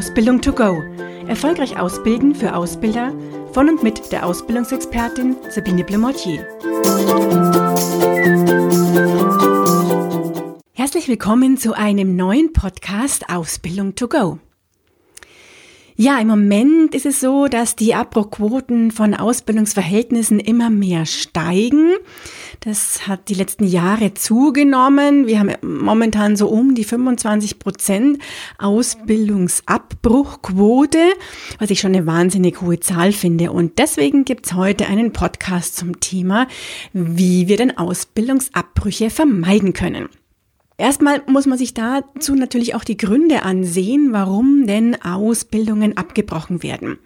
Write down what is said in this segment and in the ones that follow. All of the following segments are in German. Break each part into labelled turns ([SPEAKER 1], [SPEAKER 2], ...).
[SPEAKER 1] Ausbildung to go. Erfolgreich ausbilden für Ausbilder von und mit der Ausbildungsexpertin Sabine Blemortier. Herzlich willkommen zu einem neuen Podcast Ausbildung to go. Ja, im Moment ist es so, dass die Abbruchquoten von Ausbildungsverhältnissen immer mehr steigen. Das hat die letzten Jahre zugenommen. Wir haben momentan so um die 25 Prozent Ausbildungsabbruchquote, was ich schon eine wahnsinnig hohe Zahl finde. Und deswegen gibt's heute einen Podcast zum Thema, wie wir denn Ausbildungsabbrüche vermeiden können. Erstmal muss man sich dazu natürlich auch die Gründe ansehen, warum denn Ausbildungen abgebrochen werden.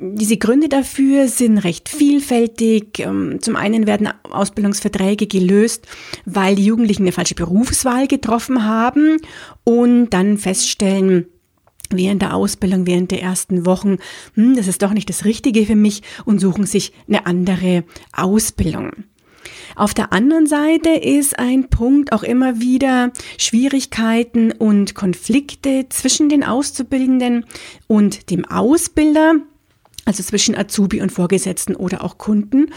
[SPEAKER 1] Diese Gründe dafür sind recht vielfältig. Ähm, zum einen werden Ausbildungsverträge gelöst, weil die Jugendlichen eine falsche Berufswahl getroffen haben und dann feststellen, während der Ausbildung, während der ersten Wochen, hm, das ist doch nicht das Richtige für mich und suchen sich eine andere Ausbildung. Auf der anderen Seite ist ein Punkt auch immer wieder Schwierigkeiten und Konflikte zwischen den Auszubildenden und dem Ausbilder, also zwischen Azubi und Vorgesetzten oder auch Kunden,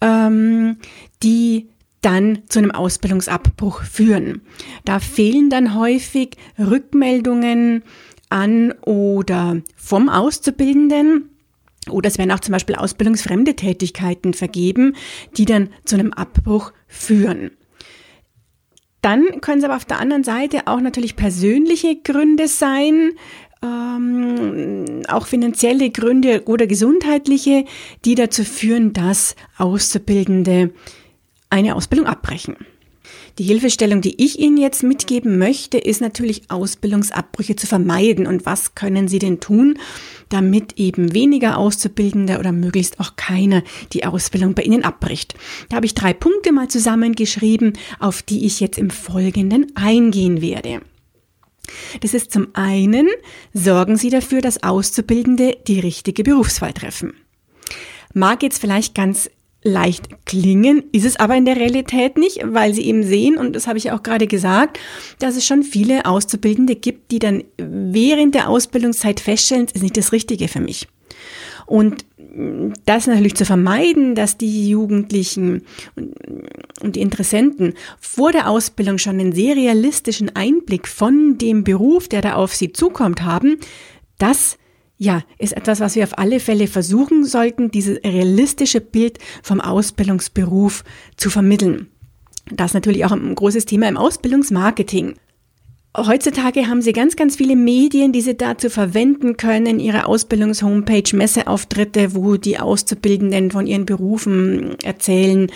[SPEAKER 1] ähm, die dann zu einem Ausbildungsabbruch führen. Da fehlen dann häufig Rückmeldungen an oder vom Auszubildenden oder es werden auch zum Beispiel ausbildungsfremde Tätigkeiten vergeben, die dann zu einem Abbruch führen. Dann können es aber auf der anderen Seite auch natürlich persönliche Gründe sein, ähm, auch finanzielle Gründe oder gesundheitliche, die dazu führen, dass Auszubildende eine Ausbildung abbrechen. Die Hilfestellung, die ich Ihnen jetzt mitgeben möchte, ist natürlich Ausbildungsabbrüche zu vermeiden. Und was können Sie denn tun, damit eben weniger Auszubildende oder möglichst auch keiner die Ausbildung bei Ihnen abbricht? Da habe ich drei Punkte mal zusammengeschrieben, auf die ich jetzt im Folgenden eingehen werde. Das ist zum einen, sorgen Sie dafür, dass Auszubildende die richtige Berufswahl treffen. Mag jetzt vielleicht ganz leicht klingen, ist es aber in der Realität nicht, weil sie eben sehen, und das habe ich auch gerade gesagt, dass es schon viele Auszubildende gibt, die dann während der Ausbildungszeit feststellen, es ist nicht das Richtige für mich. Und das natürlich zu vermeiden, dass die Jugendlichen und die Interessenten vor der Ausbildung schon einen sehr realistischen Einblick von dem Beruf, der da auf sie zukommt, haben, das ja, ist etwas, was wir auf alle Fälle versuchen sollten, dieses realistische Bild vom Ausbildungsberuf zu vermitteln. Das ist natürlich auch ein großes Thema im Ausbildungsmarketing. Heutzutage haben sie ganz, ganz viele Medien, die sie dazu verwenden können, ihre Ausbildungshomepage, Messeauftritte, wo die Auszubildenden von ihren Berufen erzählen,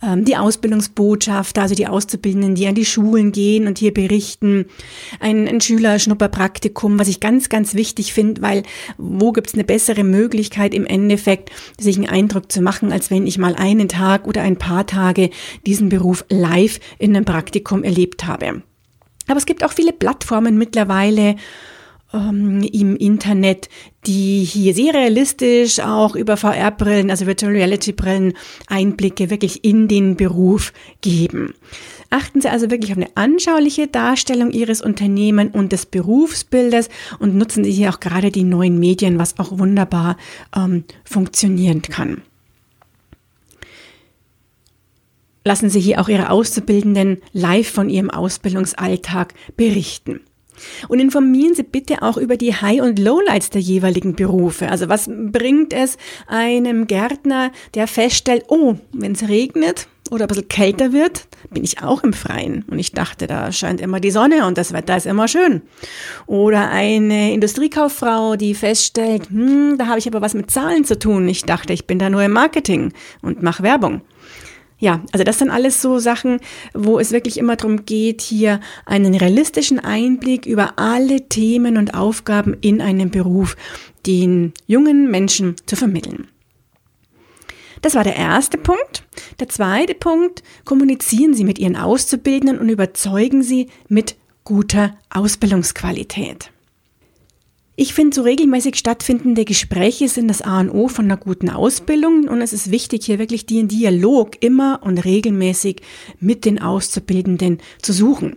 [SPEAKER 1] ähm, die Ausbildungsbotschafter, also die Auszubildenden, die an die Schulen gehen und hier berichten, ein, ein Schülerschnupperpraktikum, was ich ganz, ganz wichtig finde, weil wo gibt's eine bessere Möglichkeit im Endeffekt, sich einen Eindruck zu machen, als wenn ich mal einen Tag oder ein paar Tage diesen Beruf live in einem Praktikum erlebt habe. Aber es gibt auch viele Plattformen mittlerweile ähm, im Internet, die hier sehr realistisch auch über VR-Brillen, also Virtual Reality-Brillen, Einblicke wirklich in den Beruf geben. Achten Sie also wirklich auf eine anschauliche Darstellung Ihres Unternehmens und des Berufsbildes und nutzen Sie hier auch gerade die neuen Medien, was auch wunderbar ähm, funktionieren kann. Lassen Sie hier auch Ihre Auszubildenden live von ihrem Ausbildungsalltag berichten. Und informieren Sie bitte auch über die High- und Lowlights der jeweiligen Berufe. Also was bringt es einem Gärtner, der feststellt, oh, wenn es regnet oder ein bisschen kälter wird, bin ich auch im Freien. Und ich dachte, da scheint immer die Sonne und das Wetter ist immer schön. Oder eine Industriekauffrau, die feststellt, hm, da habe ich aber was mit Zahlen zu tun. Ich dachte, ich bin da nur im Marketing und mache Werbung. Ja, also das sind alles so Sachen, wo es wirklich immer darum geht, hier einen realistischen Einblick über alle Themen und Aufgaben in einem Beruf den jungen Menschen zu vermitteln. Das war der erste Punkt. Der zweite Punkt, kommunizieren Sie mit Ihren Auszubildenden und überzeugen Sie mit guter Ausbildungsqualität. Ich finde, so regelmäßig stattfindende Gespräche sind das A und O von einer guten Ausbildung und es ist wichtig, hier wirklich den Dialog immer und regelmäßig mit den Auszubildenden zu suchen.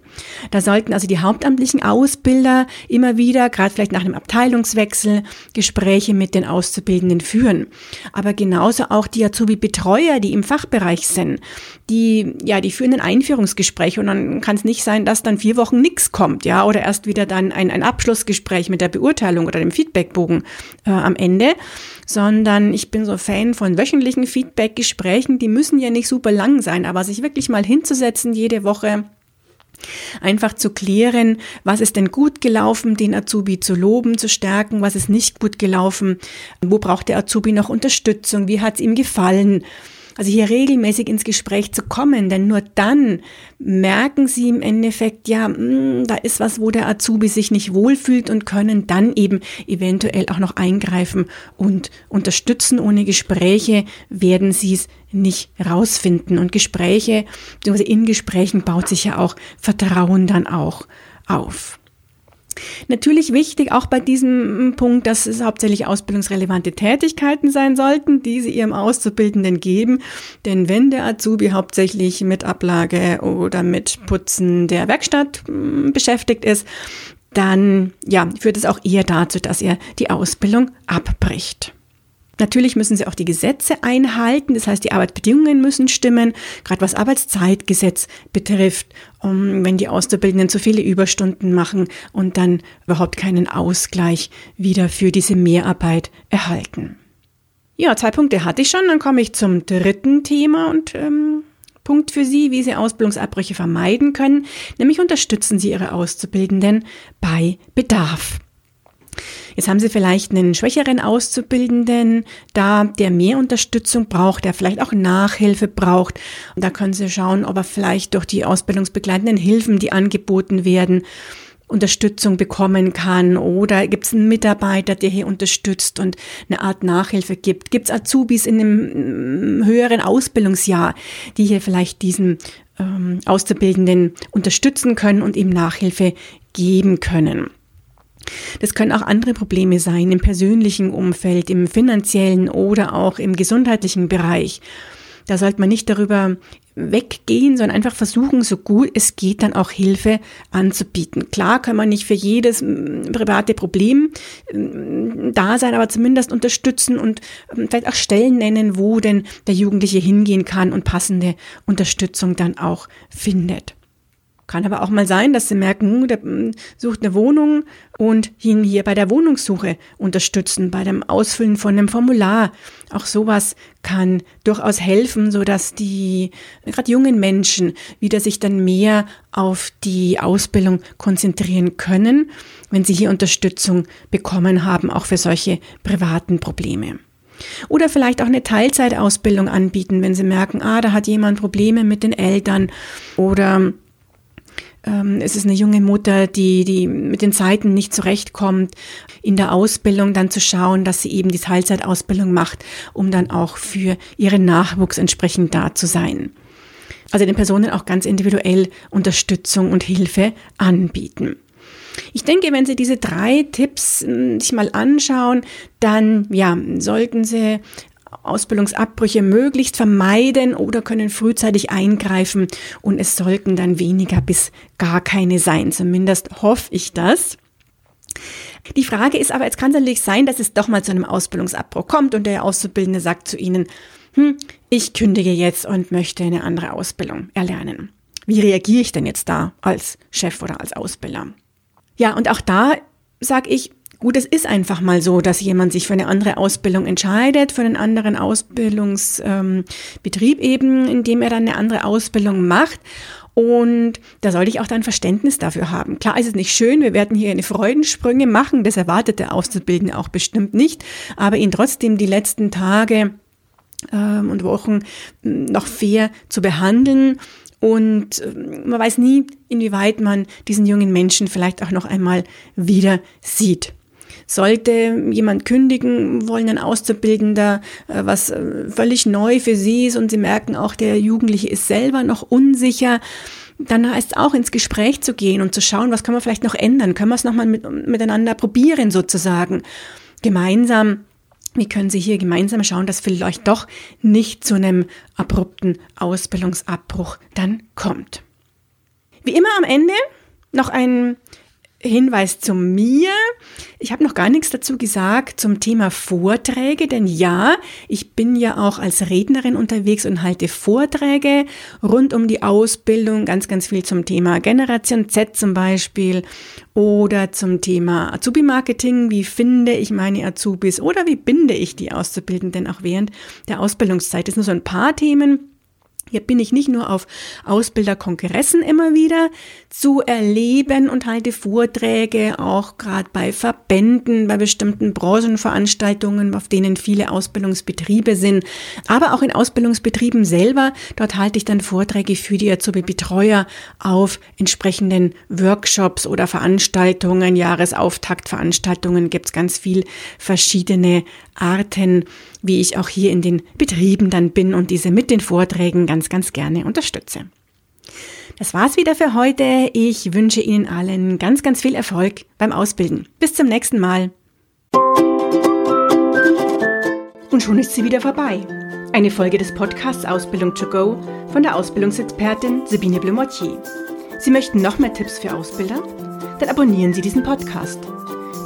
[SPEAKER 1] Da sollten also die hauptamtlichen Ausbilder immer wieder, gerade vielleicht nach einem Abteilungswechsel, Gespräche mit den Auszubildenden führen. Aber genauso auch die Azubi-Betreuer, die im Fachbereich sind, die, ja, die führen ein Einführungsgespräch und dann kann es nicht sein, dass dann vier Wochen nichts kommt, ja, oder erst wieder dann ein, ein Abschlussgespräch mit der Beurteilung Beurteilung oder dem Feedbackbogen äh, am Ende, sondern ich bin so Fan von wöchentlichen Feedbackgesprächen. Die müssen ja nicht super lang sein, aber sich wirklich mal hinzusetzen jede Woche Einfach zu klären, was ist denn gut gelaufen, den Azubi zu loben, zu stärken, was ist nicht gut gelaufen, wo braucht der Azubi noch Unterstützung, wie hat es ihm gefallen also hier regelmäßig ins Gespräch zu kommen, denn nur dann merken sie im Endeffekt, ja, mh, hm, da ist was, wo der Azubi sich nicht wohlfühlt und können dann eben eventuell auch noch eingreifen und unterstützen. Ohne Gespräche werden sie es nicht rausfinden. Und Gespräche, beziehungsweise in Gesprächen baut sich ja auch Vertrauen dann auch auf. Natürlich wichtig auch bei diesem Punkt, dass es hauptsächlich ausbildungsrelevante Tätigkeiten sein sollten, die sie ihrem Auszubildenden geben. Denn wenn der Azubi hauptsächlich mit Ablage oder mit Putzen der Werkstatt hm, beschäftigt ist, dann ja, führt es auch eher dazu, dass er die Ausbildung abbricht. Natürlich müssen sie auch die Gesetze einhalten, das heißt, die Arbeitsbedingungen müssen stimmen, gerade was Arbeitszeitgesetz betrifft, um, wenn die Auszubildenden zu viele Überstunden machen und dann überhaupt keinen Ausgleich wieder für diese Mehrarbeit erhalten. Ja, zwei Punkte hatte ich schon, dann komme ich zum dritten Thema und ähm, Punkt für Sie, wie Sie Ausbildungsabbrüche vermeiden können, nämlich unterstützen Sie Ihre Auszubildenden bei Bedarf. Jetzt haben Sie vielleicht einen schwächeren Auszubildenden, da der mehr Unterstützung braucht, der vielleicht auch Nachhilfe braucht. Und da können Sie schauen, ob er vielleicht durch die ausbildungsbegleitenden Hilfen, die angeboten werden, Unterstützung bekommen kann oder gibt es einen Mitarbeiter, der hier unterstützt und eine Art Nachhilfe gibt? Gibt es Azubis in einem mm, höheren Ausbildungsjahr, die hier vielleicht diesen ähm, Auszubildenden unterstützen können und ihm Nachhilfe geben können? Das können auch andere Probleme sein im persönlichen Umfeld, im finanziellen oder auch im gesundheitlichen Bereich. Da sollte man nicht darüber weggehen, sondern einfach versuchen, so gut es geht, dann auch Hilfe anzubieten. Klar kann man nicht für jedes private Problem da sein, aber zumindest unterstützen und mm, vielleicht auch Stellen nennen, wo denn der Jugendliche hingehen kann und passende Unterstützung dann auch findet. Kann aber auch mal sein, dass sie merken, hm, der hm, sucht eine Wohnung und ihn hier bei der Wohnungssuche unterstützen, bei dem Ausfüllen von einem Formular. Auch sowas kann durchaus helfen, so dass die gerade jungen Menschen wieder sich dann mehr auf die Ausbildung konzentrieren können, wenn sie hier Unterstützung bekommen haben, auch für solche privaten Probleme. Oder vielleicht auch eine Teilzeitausbildung anbieten, wenn sie merken, ah, da hat jemand Probleme mit den Eltern oder ähm, es ist eine junge Mutter, die, die mit den Zeiten nicht zurechtkommt, in der Ausbildung dann zu schauen, dass sie eben die Teilzeitausbildung macht, um dann auch für ihren Nachwuchs entsprechend da zu sein. Also den Personen auch ganz individuell Unterstützung und Hilfe anbieten. Ich denke, wenn Sie diese drei Tipps hm, sich mal anschauen, dann ja, sollten Sie Ausbildungsabbrüche möglichst vermeiden oder können frühzeitig eingreifen und es sollten dann weniger bis gar keine sein. Zumindest hoffe ich das. Die Frage ist aber, jetzt kann es natürlich sein, dass es doch mal zu einem Ausbildungsabbruch kommt und der Auszubildende sagt zu Ihnen, hm, ich kündige jetzt und möchte eine andere Ausbildung erlernen. Wie reagiere ich denn jetzt da als Chef oder als Ausbilder? Ja, und auch da sage ich, Gut, es ist einfach mal so, dass jemand sich für eine andere Ausbildung entscheidet, für einen anderen Ausbildungsbetrieb ähm, eben, in dem er dann eine andere Ausbildung macht. Und da sollte ich auch dann Verständnis dafür haben. Klar ist es nicht schön, wir werden hier eine Freudensprünge machen, das erwartet der Auszubildende auch bestimmt nicht, aber ihn trotzdem die letzten Tage ähm, und Wochen hm, noch fair zu behandeln und ähm, man weiß nie, inwieweit man diesen jungen Menschen vielleicht auch noch einmal wieder sieht. Sollte jemand kündigen wollen, ein Auszubildender, äh, was äh, völlig neu für sie ist und sie merken auch, der Jugendliche ist selber noch unsicher, dann heißt es auch ins Gespräch zu gehen und zu schauen, was können wir vielleicht noch ändern, können wir es nochmal mit, miteinander probieren sozusagen, gemeinsam wie können Sie hier gemeinsam schauen, dass vielleicht doch nicht zu einem abrupten Ausbildungsabbruch dann kommt? Wie immer am Ende noch ein Hinweis zu mir. Ich habe noch gar nichts dazu gesagt zum Thema Vorträge, denn ja, ich bin ja auch als Rednerin unterwegs und halte Vorträge rund um die Ausbildung, ganz, ganz viel zum Thema Generation Z zum Beispiel oder zum Thema Azubi-Marketing. Wie finde ich meine Azubis oder wie binde ich die Auszubildenden auch während der Ausbildungszeit? Das sind nur so ein paar Themen hier bin ich nicht nur auf Ausbilderkongressen immer wieder zu erleben und halte Vorträge, auch gerade bei Verbänden, bei bestimmten Branchenveranstaltungen, auf denen viele Ausbildungsbetriebe sind, aber auch in Ausbildungsbetrieben selber. Dort halte ich dann Vorträge für die Azubi-Betreuer auf entsprechenden Workshops oder Veranstaltungen, Jahresauftaktveranstaltungen. Gibt es ganz viel verschiedene Arten, wie ich auch hier in den Betrieben dann bin und diese mit den Vorträgen ganz, ganz gerne unterstütze. Das war's wieder für heute. Ich wünsche Ihnen allen ganz, ganz viel Erfolg beim Ausbilden. Bis zum nächsten Mal. Und schon ist sie wieder vorbei. Eine Folge des Podcasts Ausbildung to go von der Ausbildungsexpertin Sabine Blumottier. Sie möchten noch mehr Tipps für Ausbilder? Dann abonnieren Sie diesen Podcast.